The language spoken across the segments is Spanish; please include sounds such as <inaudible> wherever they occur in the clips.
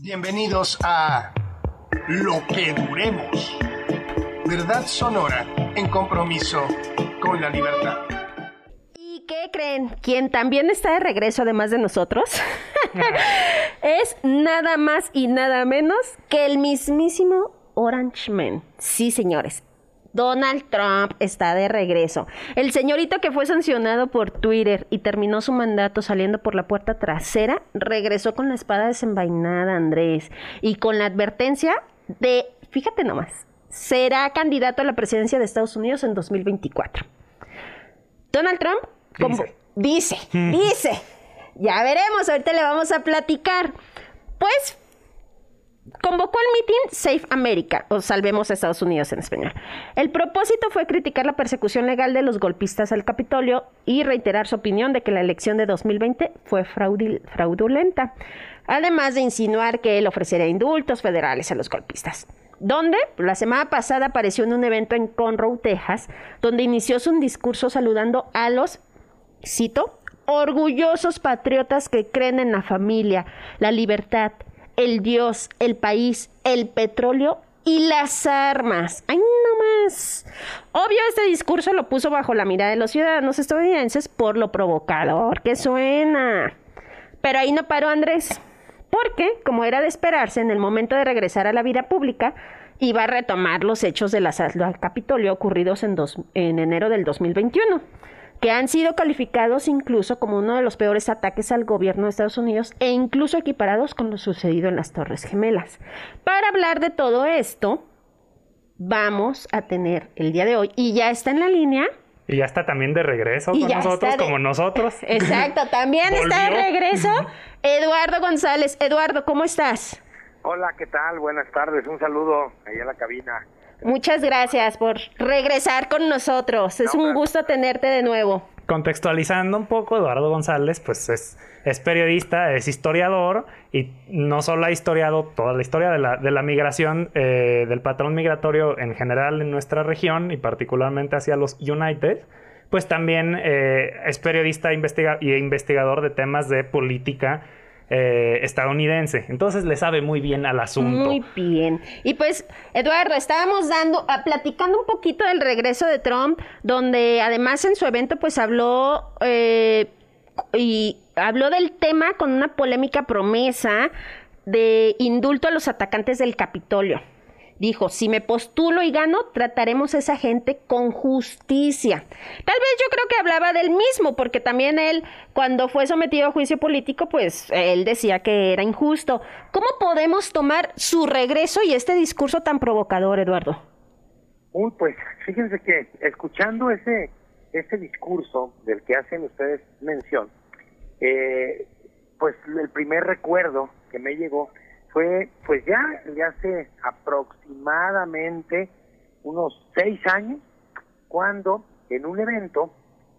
Bienvenidos a Lo que Duremos. Verdad sonora en compromiso con la libertad. ¿Y qué creen? Quien también está de regreso además de nosotros <laughs> es nada más y nada menos que el mismísimo Orange Man. Sí, señores. Donald Trump está de regreso. El señorito que fue sancionado por Twitter y terminó su mandato saliendo por la puerta trasera, regresó con la espada desenvainada, Andrés, y con la advertencia de, fíjate nomás, será candidato a la presidencia de Estados Unidos en 2024. Donald Trump, como dice, <laughs> dice, ya veremos, ahorita le vamos a platicar. Pues meeting Safe America, o Salvemos a Estados Unidos en español. El propósito fue criticar la persecución legal de los golpistas al Capitolio y reiterar su opinión de que la elección de 2020 fue fraudulenta, además de insinuar que él ofrecería indultos federales a los golpistas. Donde la semana pasada apareció en un evento en Conroe, Texas, donde inició su discurso saludando a los, cito, orgullosos patriotas que creen en la familia, la libertad, el Dios, el país, el petróleo y las armas. ¡Ay, no más! Obvio, este discurso lo puso bajo la mirada de los ciudadanos estadounidenses por lo provocador que suena. Pero ahí no paró Andrés, porque, como era de esperarse, en el momento de regresar a la vida pública, iba a retomar los hechos del asalto al Capitolio ocurridos en, en enero del 2021 que han sido calificados incluso como uno de los peores ataques al gobierno de Estados Unidos e incluso equiparados con lo sucedido en las Torres Gemelas. Para hablar de todo esto, vamos a tener el día de hoy, y ya está en la línea. Y ya está también de regreso con nosotros, como nosotros. <laughs> Exacto, también está de regreso Eduardo González. Eduardo, ¿cómo estás? Hola, ¿qué tal? Buenas tardes. Un saludo ahí en la cabina. Muchas gracias por regresar con nosotros. Es un gusto tenerte de nuevo. Contextualizando un poco, Eduardo González, pues es, es periodista, es historiador y no solo ha historiado toda la historia de la, de la migración, eh, del patrón migratorio en general en nuestra región y particularmente hacia los United, pues también eh, es periodista investiga y investigador de temas de política eh, estadounidense. Entonces le sabe muy bien al asunto. Muy bien. Y pues, Eduardo, estábamos dando, ah, platicando un poquito del regreso de Trump, donde además en su evento pues habló eh, y habló del tema con una polémica promesa de indulto a los atacantes del Capitolio dijo, si me postulo y gano, trataremos a esa gente con justicia. Tal vez yo creo que hablaba del mismo, porque también él, cuando fue sometido a juicio político, pues él decía que era injusto. ¿Cómo podemos tomar su regreso y este discurso tan provocador, Eduardo? Uy, pues fíjense que escuchando ese, ese discurso del que hacen ustedes mención, eh, pues el primer recuerdo que me llegó fue pues ya hace aproximadamente unos seis años cuando en un evento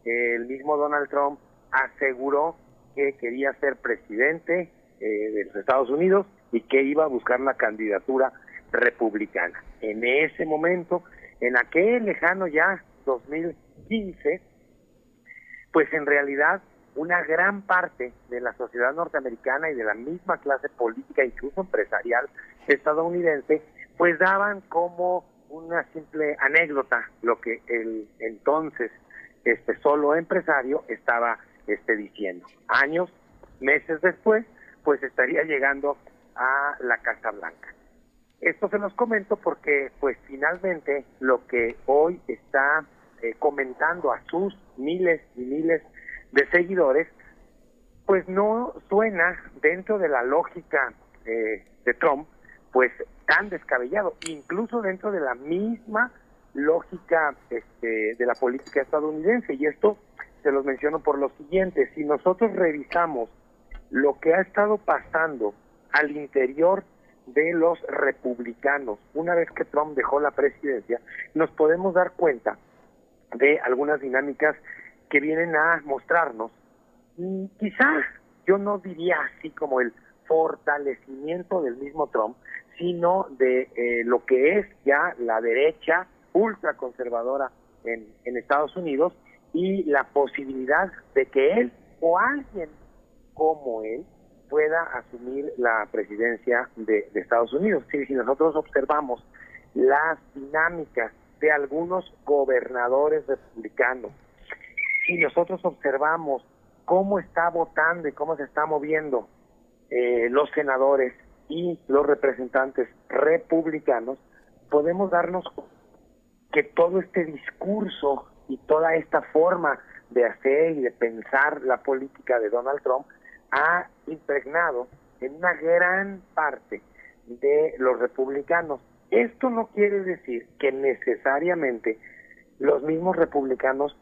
el mismo Donald Trump aseguró que quería ser presidente eh, de los Estados Unidos y que iba a buscar la candidatura republicana. En ese momento, en aquel lejano ya 2015, pues en realidad una gran parte de la sociedad norteamericana y de la misma clase política, incluso empresarial estadounidense, pues daban como una simple anécdota lo que el entonces este solo empresario estaba este diciendo. Años, meses después, pues estaría llegando a la Casa Blanca. Esto se los comento porque pues finalmente lo que hoy está eh, comentando a sus miles y miles de seguidores, pues no suena dentro de la lógica eh, de Trump, pues tan descabellado, incluso dentro de la misma lógica este, de la política estadounidense. Y esto se los menciono por lo siguiente, si nosotros revisamos lo que ha estado pasando al interior de los republicanos una vez que Trump dejó la presidencia, nos podemos dar cuenta de algunas dinámicas que vienen a mostrarnos, quizás yo no diría así como el fortalecimiento del mismo Trump, sino de eh, lo que es ya la derecha ultraconservadora en, en Estados Unidos y la posibilidad de que él o alguien como él pueda asumir la presidencia de, Estados Unidos. si nosotros observamos las dinámicas de algunos gobernadores republicanos, si nosotros observamos cómo está votando y cómo se está moviendo eh, los senadores y los representantes republicanos, podemos darnos que todo este discurso y toda esta forma de hacer y de pensar la política de Donald Trump ha impregnado en una gran parte de los republicanos. Esto no quiere decir que necesariamente los mismos republicanos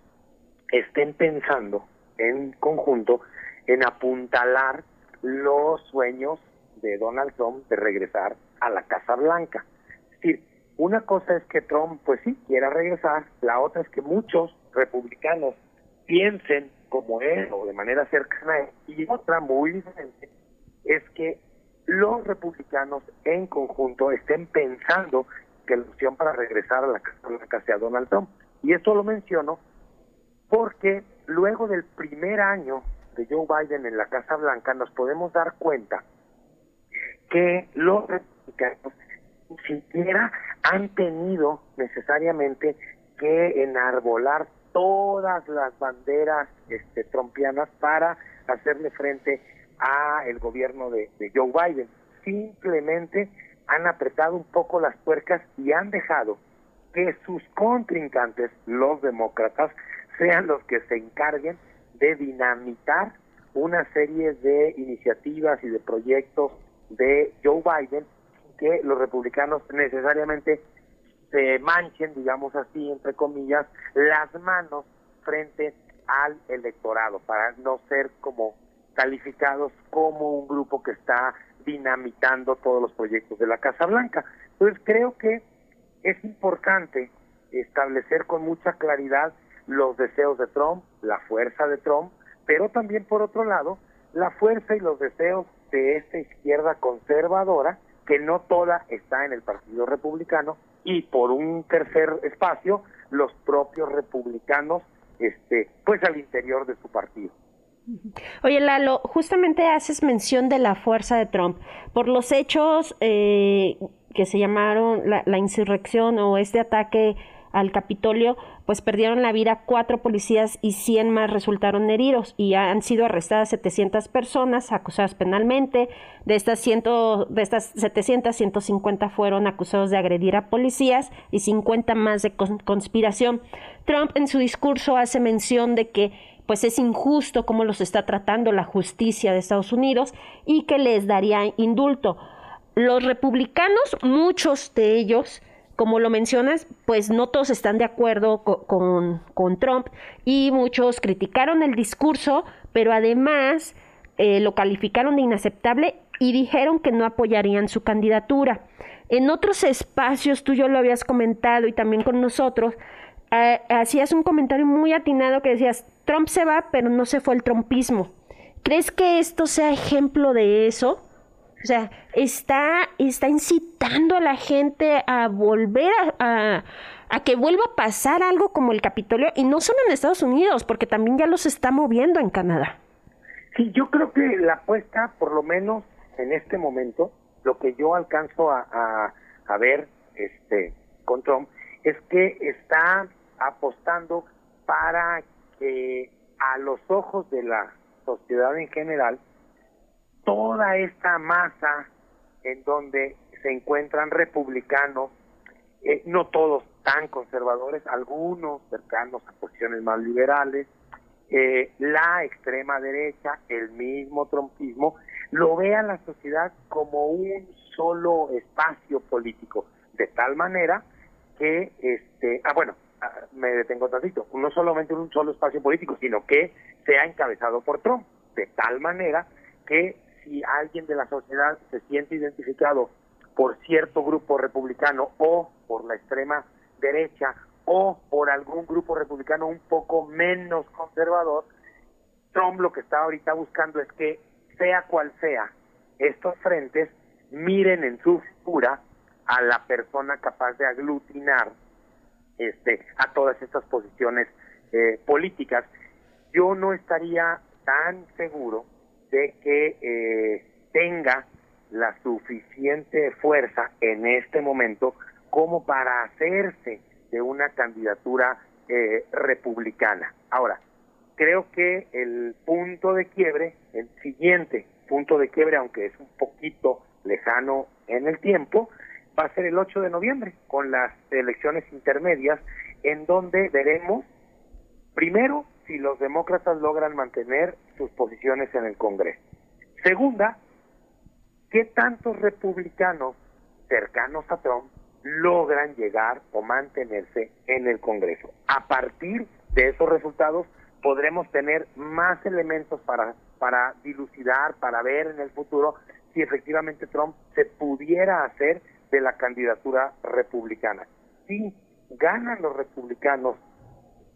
estén pensando en conjunto en apuntalar los sueños de Donald Trump de regresar a la Casa Blanca. Es decir, una cosa es que Trump, pues sí, quiera regresar, la otra es que muchos republicanos piensen como él o de manera cercana a él, y otra muy diferente es que los republicanos en conjunto estén pensando que la opción para regresar a la Casa Blanca sea Donald Trump. Y esto lo menciono porque luego del primer año de Joe Biden en la Casa Blanca nos podemos dar cuenta que los republicanos ni siquiera han tenido necesariamente que enarbolar todas las banderas este, trompianas para hacerle frente a el gobierno de, de Joe Biden. Simplemente han apretado un poco las tuercas y han dejado que sus contrincantes, los demócratas, sean los que se encarguen de dinamitar una serie de iniciativas y de proyectos de Joe Biden que los republicanos necesariamente se manchen, digamos así, entre comillas, las manos frente al electorado, para no ser como calificados como un grupo que está dinamitando todos los proyectos de la Casa Blanca. Entonces creo que es importante establecer con mucha claridad los deseos de Trump, la fuerza de Trump, pero también por otro lado, la fuerza y los deseos de esta izquierda conservadora, que no toda está en el Partido Republicano, y por un tercer espacio, los propios republicanos, este, pues al interior de su partido. Oye, Lalo, justamente haces mención de la fuerza de Trump. Por los hechos eh, que se llamaron la, la, insurrección o este ataque al Capitolio, pues perdieron la vida cuatro policías y 100 más resultaron heridos y han sido arrestadas 700 personas acusadas penalmente. De estas, ciento, de estas 700, 150 fueron acusados de agredir a policías y 50 más de conspiración. Trump en su discurso hace mención de que pues es injusto cómo los está tratando la justicia de Estados Unidos y que les daría indulto. Los republicanos, muchos de ellos, como lo mencionas, pues no todos están de acuerdo con, con, Trump y muchos criticaron el discurso, pero además eh, lo calificaron de inaceptable y dijeron que no apoyarían su candidatura. En otros espacios, tú ya lo habías comentado y también con nosotros, hacías un comentario muy atinado que decías, Trump se va, pero no se fue el trumpismo. ¿Crees que esto sea ejemplo de eso? O sea, está, está incitando a la gente a volver a, que vuelva a pasar algo como el Capitolio, y no solo en Estados Unidos, porque también ya los está moviendo en Canadá. Sí, yo creo que la apuesta, por lo menos en este momento, lo que yo alcanzo a, a ver este, con Trump, es que está apostando para que a los ojos de la sociedad en general, toda esta masa en donde se encuentran republicanos, eh, no todos tan conservadores, algunos cercanos a posiciones más liberales, eh, la extrema derecha, el mismo trompismo, lo vea la sociedad como un solo espacio político, de tal manera que, este, ah, bueno, ah, me detengo tantito, no solamente un solo espacio político, sino que sea encabezado por Trump, de tal manera que si alguien de la sociedad se siente identificado por cierto grupo republicano o por la extrema derecha o por algún grupo republicano un poco menos conservador, Trump lo que está ahorita buscando es que, sea cual sea, estos frentes miren en su figura a la persona capaz de aglutinar este, a todas estas posiciones eh, políticas. Yo no estaría tan seguro de que eh, tenga la suficiente fuerza en este momento como para hacerse de una candidatura eh, republicana. Ahora, creo que el punto de quiebre, el siguiente punto de quiebre, aunque es un poquito lejano en el tiempo, va a ser el 8 de noviembre, con las elecciones intermedias, en donde veremos, primero, si los demócratas logran mantener sus posiciones en el Congreso. Segunda, qué tantos republicanos cercanos a Trump logran llegar o mantenerse en el Congreso. A partir de esos resultados podremos tener más elementos para, para dilucidar, para ver en el futuro si efectivamente Trump se pudiera hacer de la candidatura republicana. Si ganan los republicanos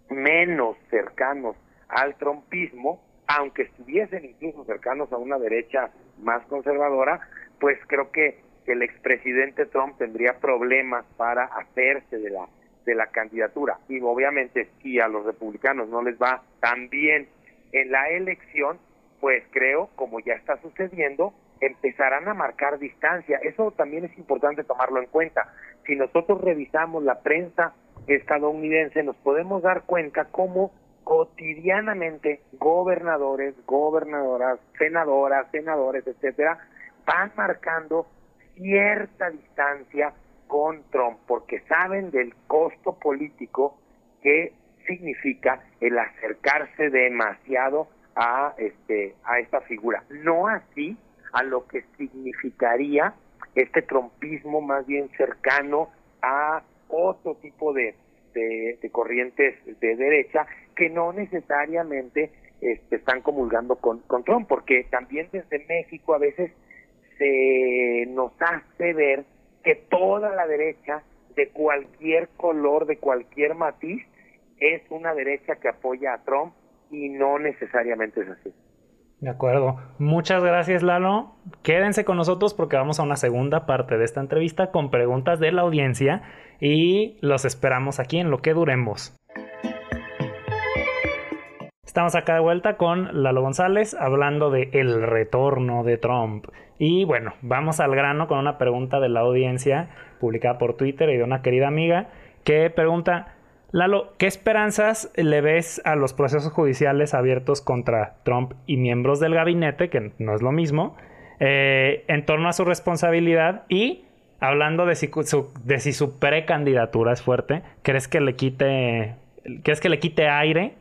menos cercanos al trumpismo, aunque estuviesen incluso cercanos a una derecha más conservadora, pues creo que el expresidente Trump tendría problemas para hacerse de la de la candidatura y obviamente si a los republicanos no les va tan bien en la elección, pues creo, como ya está sucediendo, empezarán a marcar distancia. Eso también es importante tomarlo en cuenta. Si nosotros revisamos la prensa estadounidense, nos podemos dar cuenta cómo cotidianamente gobernadores, gobernadoras, senadoras, senadores, etcétera, van marcando cierta distancia con Trump, porque saben del costo político que significa el acercarse demasiado a este a esta figura. No así a lo que significaría este trompismo más bien cercano a otro tipo de, de, corrientes de derecha que no necesariamente este, están comulgando con, con Trump, porque también desde México a veces se nos hace ver que toda la derecha, de cualquier color, de cualquier matiz, es una derecha que apoya a Trump y no necesariamente es así. De acuerdo. Muchas gracias, Lalo. Quédense con nosotros porque vamos a una segunda parte de esta entrevista con preguntas de la audiencia y los esperamos aquí en lo que duremos. Estamos acá de vuelta con Lalo González hablando de el retorno de Trump. Y bueno, vamos al grano con una pregunta de la audiencia publicada por Twitter y de una querida amiga que pregunta, Lalo, ¿qué esperanzas le ves a los procesos judiciales abiertos contra Trump y miembros del gabinete, que no es lo mismo, eh, en torno a su responsabilidad y hablando de si, su, de si su precandidatura es fuerte, ¿crees que le quite, crees que le quite aire?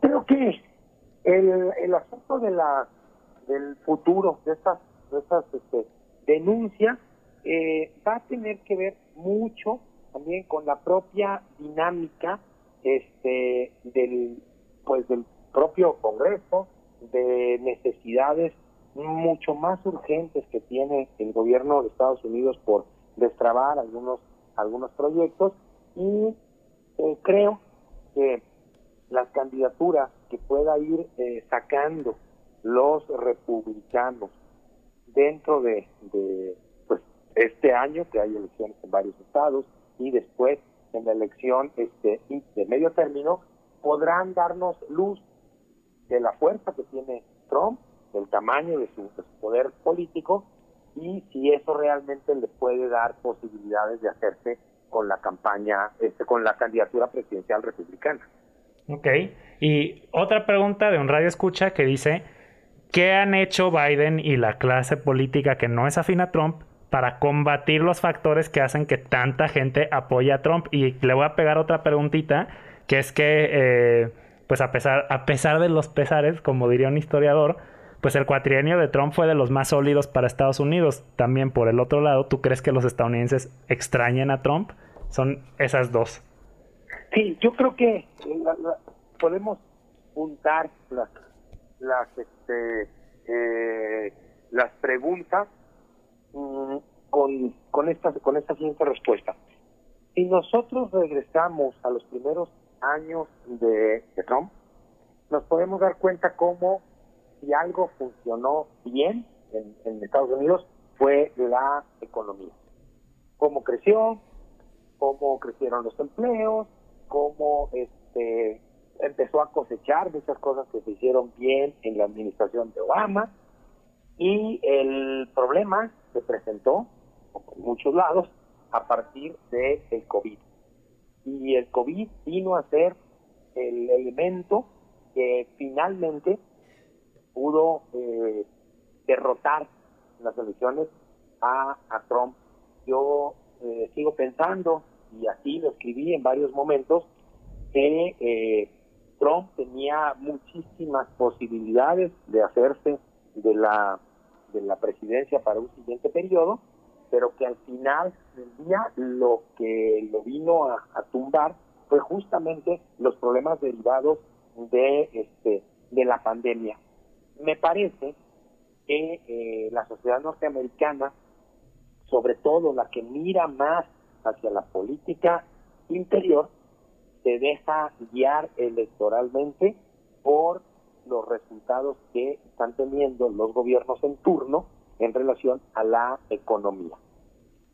Creo que el, el asunto de la del futuro de estas de estas este, denuncias eh, va a tener que ver mucho también con la propia dinámica este del pues del propio Congreso de necesidades mucho más urgentes que tiene el gobierno de Estados Unidos por destrabar algunos algunos proyectos. Y eh, creo que las candidaturas que pueda ir eh, sacando los republicanos dentro de, de pues este año que hay elecciones en varios estados y después en la elección este de medio término podrán darnos luz de la fuerza que tiene Trump, del tamaño de su, poder político y si eso realmente le puede dar posibilidades de hacerse con la campaña, este, con la candidatura presidencial republicana. Ok. Y otra pregunta de un radio escucha que dice, ¿qué han hecho Biden y la clase política que no es afín a Trump para combatir los factores que hacen que tanta gente apoye a Trump. Y le voy a pegar otra preguntita, que es que, eh, pues a pesar, a pesar de los pesares, como diría un historiador, pues el cuatrienio de Trump fue de los más sólidos para Estados Unidos. También por el otro lado, ¿tú crees que los estadounidenses extrañen a Trump? Son esas dos. Sí, yo creo que podemos juntar las, las, este, eh, las preguntas Mm, con, con, esta, con esta siguiente respuesta. Si nosotros regresamos a los primeros años de, Trump, nos podemos dar cuenta cómo si algo funcionó bien en, Estados Unidos fue la economía. Cómo creció, cómo crecieron los empleos, cómo este empezó a cosechar muchas cosas que se hicieron bien en la administración de Obama y el problema se presentó en muchos lados a partir del el COVID. Y el COVID vino a ser el elemento que finalmente pudo eh, derrotar las elecciones a, a Trump. Yo eh, sigo pensando, y así lo escribí en varios momentos, que eh, Trump tenía muchísimas posibilidades de hacerse de la, de la presidencia para un siguiente periodo, pero que al final del día lo que lo vino a, tumbar fue justamente los problemas derivados de este de la pandemia. Me parece que eh, la sociedad norteamericana, sobre todo la que mira más hacia la política interior, se deja guiar electoralmente por los resultados que están teniendo los gobiernos en turno en relación a la economía.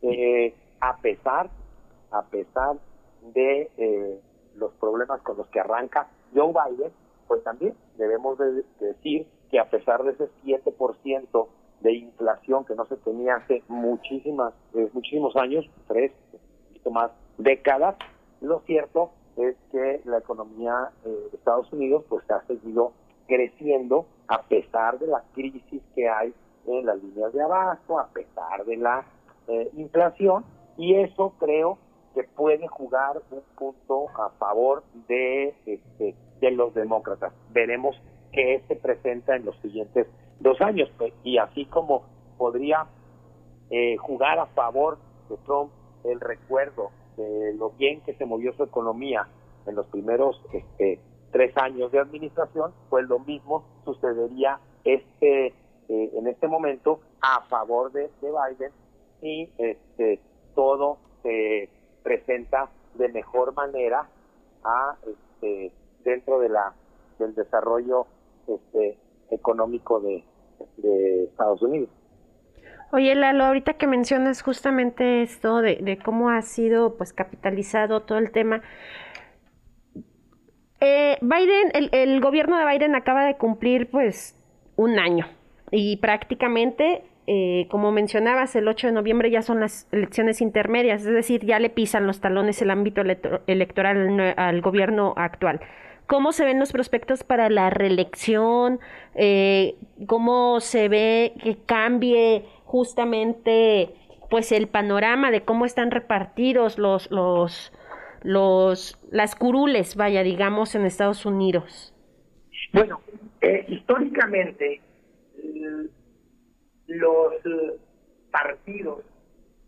Eh, a pesar, a pesar de eh, los problemas con los que arranca Joe Biden, pues también debemos de decir que a pesar de ese 7% de inflación que no se tenía hace muchísimas, eh, muchísimos años, tres, un más décadas, lo cierto es que la economía de Estados Unidos pues ha seguido creciendo a pesar de la crisis que hay en las líneas de abasto, a pesar de la eh, inflación, y eso creo que puede jugar un punto a favor de, este, de los demócratas. Veremos qué se presenta en los siguientes dos años, pues, y así como podría eh, jugar a favor de Trump el recuerdo de lo bien que se movió su economía en los primeros este, tres años de administración, pues lo mismo sucedería este eh, en este momento a favor de, Biden y este, todo se presenta de mejor manera a este, dentro de la del desarrollo este, económico de, de Estados Unidos. Oye, Lalo, ahorita que mencionas justamente esto de, cómo ha sido pues capitalizado todo el tema, eh, Biden, el, gobierno de Biden acaba de cumplir pues un año. Y prácticamente, eh, como mencionabas, el 8 de noviembre ya son las elecciones intermedias, es decir, ya le pisan los talones el ámbito electoral al gobierno actual. Cómo se ven los prospectos para la reelección, eh, cómo se ve que cambie justamente pues el panorama de cómo están repartidos los los los las curules, vaya, digamos en Estados Unidos. Bueno, eh, históricamente los partidos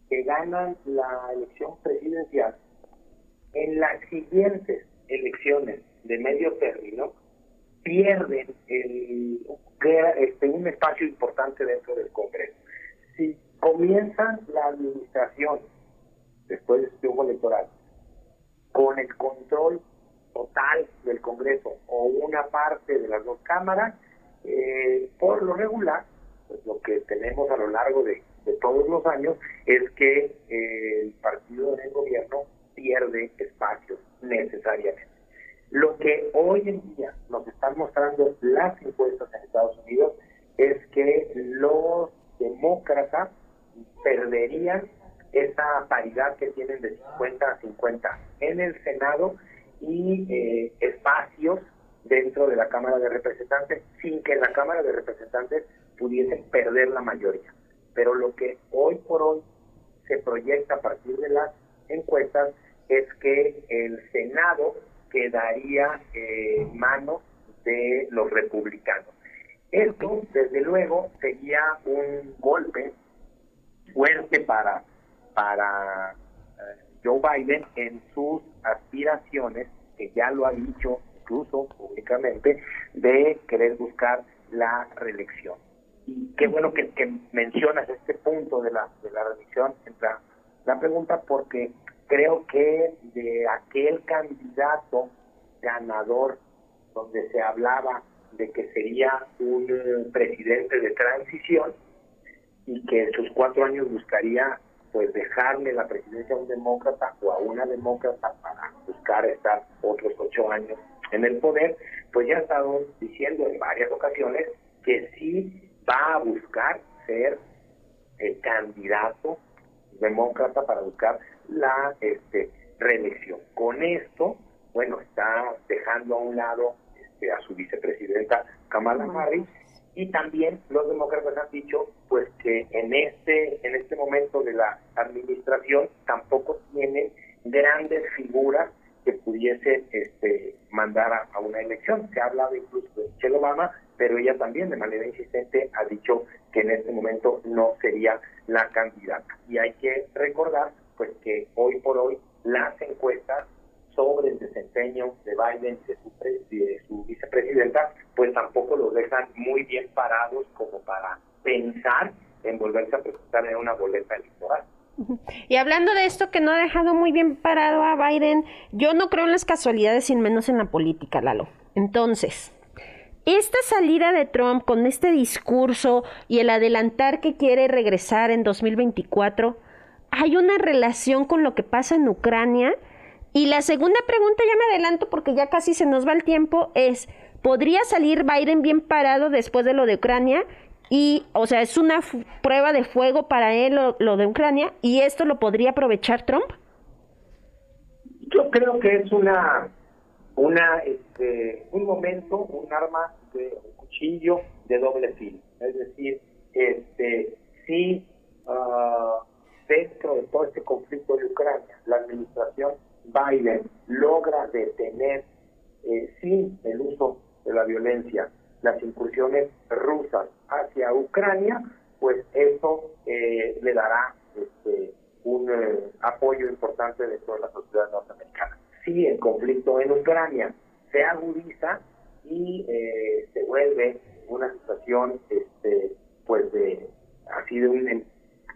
que ganan la elección presidencial en las siguientes elecciones de medio término pierden el, este, un espacio importante dentro del Congreso. Si comienzan la administración después de este electoral con el control total del Congreso o una parte de las dos cámaras, eh, por lo regular, pues lo que tenemos a lo largo de, todos los años es que eh, el partido del gobierno pierde espacios necesariamente. Lo que hoy en día nos están mostrando las encuestas en Estados Unidos es que los demócratas perderían esa paridad que tienen de 50 a 50 en el Senado y eh, espacios dentro de la Cámara de Representantes sin que la Cámara de Representantes pudiesen perder la mayoría. Pero lo que hoy por hoy se proyecta a partir de las encuestas es que el Senado quedaría en manos de los republicanos. Esto, desde luego, sería un golpe fuerte para, para eh, Joe Biden en sus aspiraciones, que ya lo ha dicho incluso públicamente, de querer buscar la reelección. Y qué bueno que, mencionas este punto de la, de la reelección, la, la pregunta, porque creo que de aquel candidato ganador donde se hablaba de que sería un presidente de transición y que en sus cuatro años buscaría pues dejarle la presidencia a un demócrata o a una demócrata para buscar estar otros ocho años en el poder, pues ya ha estado diciendo en varias ocasiones que sí va a buscar ser el candidato demócrata para buscar la este, reelección. Con esto, bueno, está dejando a un lado este, a su vicepresidenta Kamala Harris y también los demócratas han dicho pues que en este en este momento de la administración tampoco tienen grandes figuras que pudiesen este, mandar a, una elección. Se ha hablado incluso de Michelle Obama, pero ella también de manera insistente ha dicho que en este momento no sería la candidata. Y hay que recordar pues que hoy por hoy las encuestas sobre el desempeño de Biden y de su, vicepresidenta, pues tampoco los dejan muy bien parados como para pensar en volverse a presentar en una boleta electoral. Y hablando de esto que no ha dejado muy bien parado a Biden, yo no creo en las casualidades, sin menos en la política, Lalo. Entonces, esta salida de Trump con este discurso y el adelantar que quiere regresar en 2024, ¿hay una relación con lo que pasa en Ucrania? Y la segunda pregunta, ya me adelanto porque ya casi se nos va el tiempo, es, ¿podría salir Biden bien parado después de lo de Ucrania? Y, o sea, es una prueba de fuego para él lo, de Ucrania y esto lo podría aprovechar Trump. Yo creo que es una, una, este, un momento, un arma de un cuchillo de doble filo. Es decir, este, si uh, dentro de todo este conflicto de Ucrania, la administración Biden logra detener eh, sin el uso de la violencia las incursiones rusas hacia Ucrania, pues eso eh, le dará este, un eh, apoyo importante de toda la sociedad norteamericana. Si el conflicto en Ucrania se agudiza y se vuelve una situación, este, pues de así de un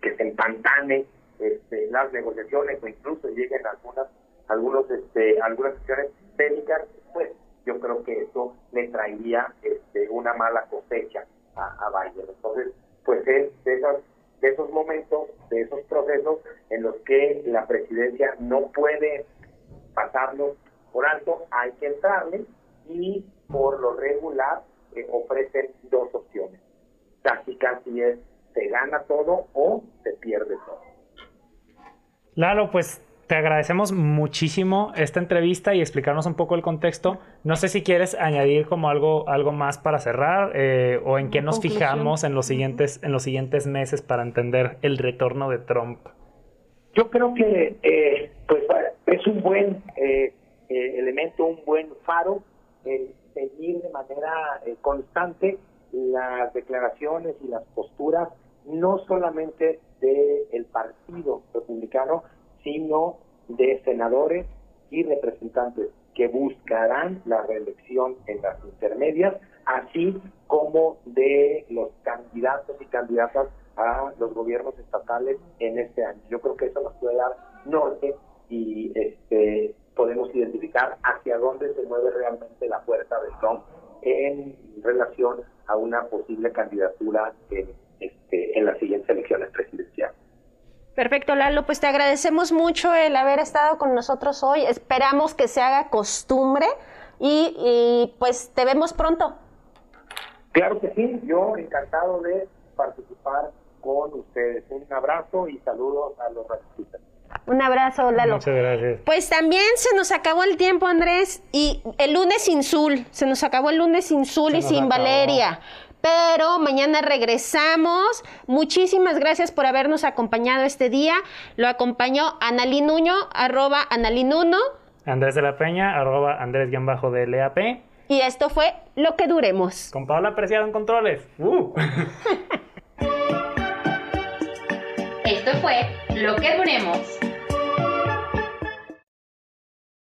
que se empantane este, las negociaciones o incluso lleguen algunas algunos este, algunas acciones bélicas, pues yo creo que eso le traería este, una mala cosecha a, a Biden. Entonces, pues es de, esas, de esos momentos, de esos procesos en los que la presidencia no puede pasarlos por alto, hay que entrarle y por lo regular eh, ofrecen dos opciones. Casi casi es se gana todo o se pierde todo. Lalo, pues te agradecemos muchísimo esta entrevista y explicarnos un poco el contexto. No sé si quieres añadir como algo, algo más para cerrar eh, o en qué nos fijamos en los, siguientes, en los siguientes meses para entender el retorno de Trump. Yo creo que eh, pues es un buen eh, elemento, un buen faro el seguir de manera constante las declaraciones y las posturas no solamente del Partido Republicano, sino de senadores y representantes que buscarán la reelección en las intermedias, así como de los candidatos y candidatas a los gobiernos estatales en este año. Yo creo que eso nos puede dar norte y este, podemos identificar hacia dónde se mueve realmente la fuerza de Trump en relación a una posible candidatura en, este, en las siguientes elecciones presidenciales. Perfecto, Lalo. Pues te agradecemos mucho el haber estado con nosotros hoy. Esperamos que se haga costumbre y, pues te vemos pronto. Claro que sí, yo encantado de participar con ustedes. Un abrazo y saludos a los racistas. Un abrazo, Lalo. Muchas gracias. Pues también se nos acabó el tiempo, Andrés, y el lunes sin Zul. Se nos acabó el lunes sin Zul y sin Valeria pero mañana regresamos. Muchísimas gracias por habernos acompañado este día. Lo acompañó Analí Nuño, arroba Analinuno. Andrés de la Peña, arroba Andrés-DLAP. Y esto fue Lo que Duremos. Con Paola Preciado en controles. Uh. <laughs> esto fue Lo que Duremos.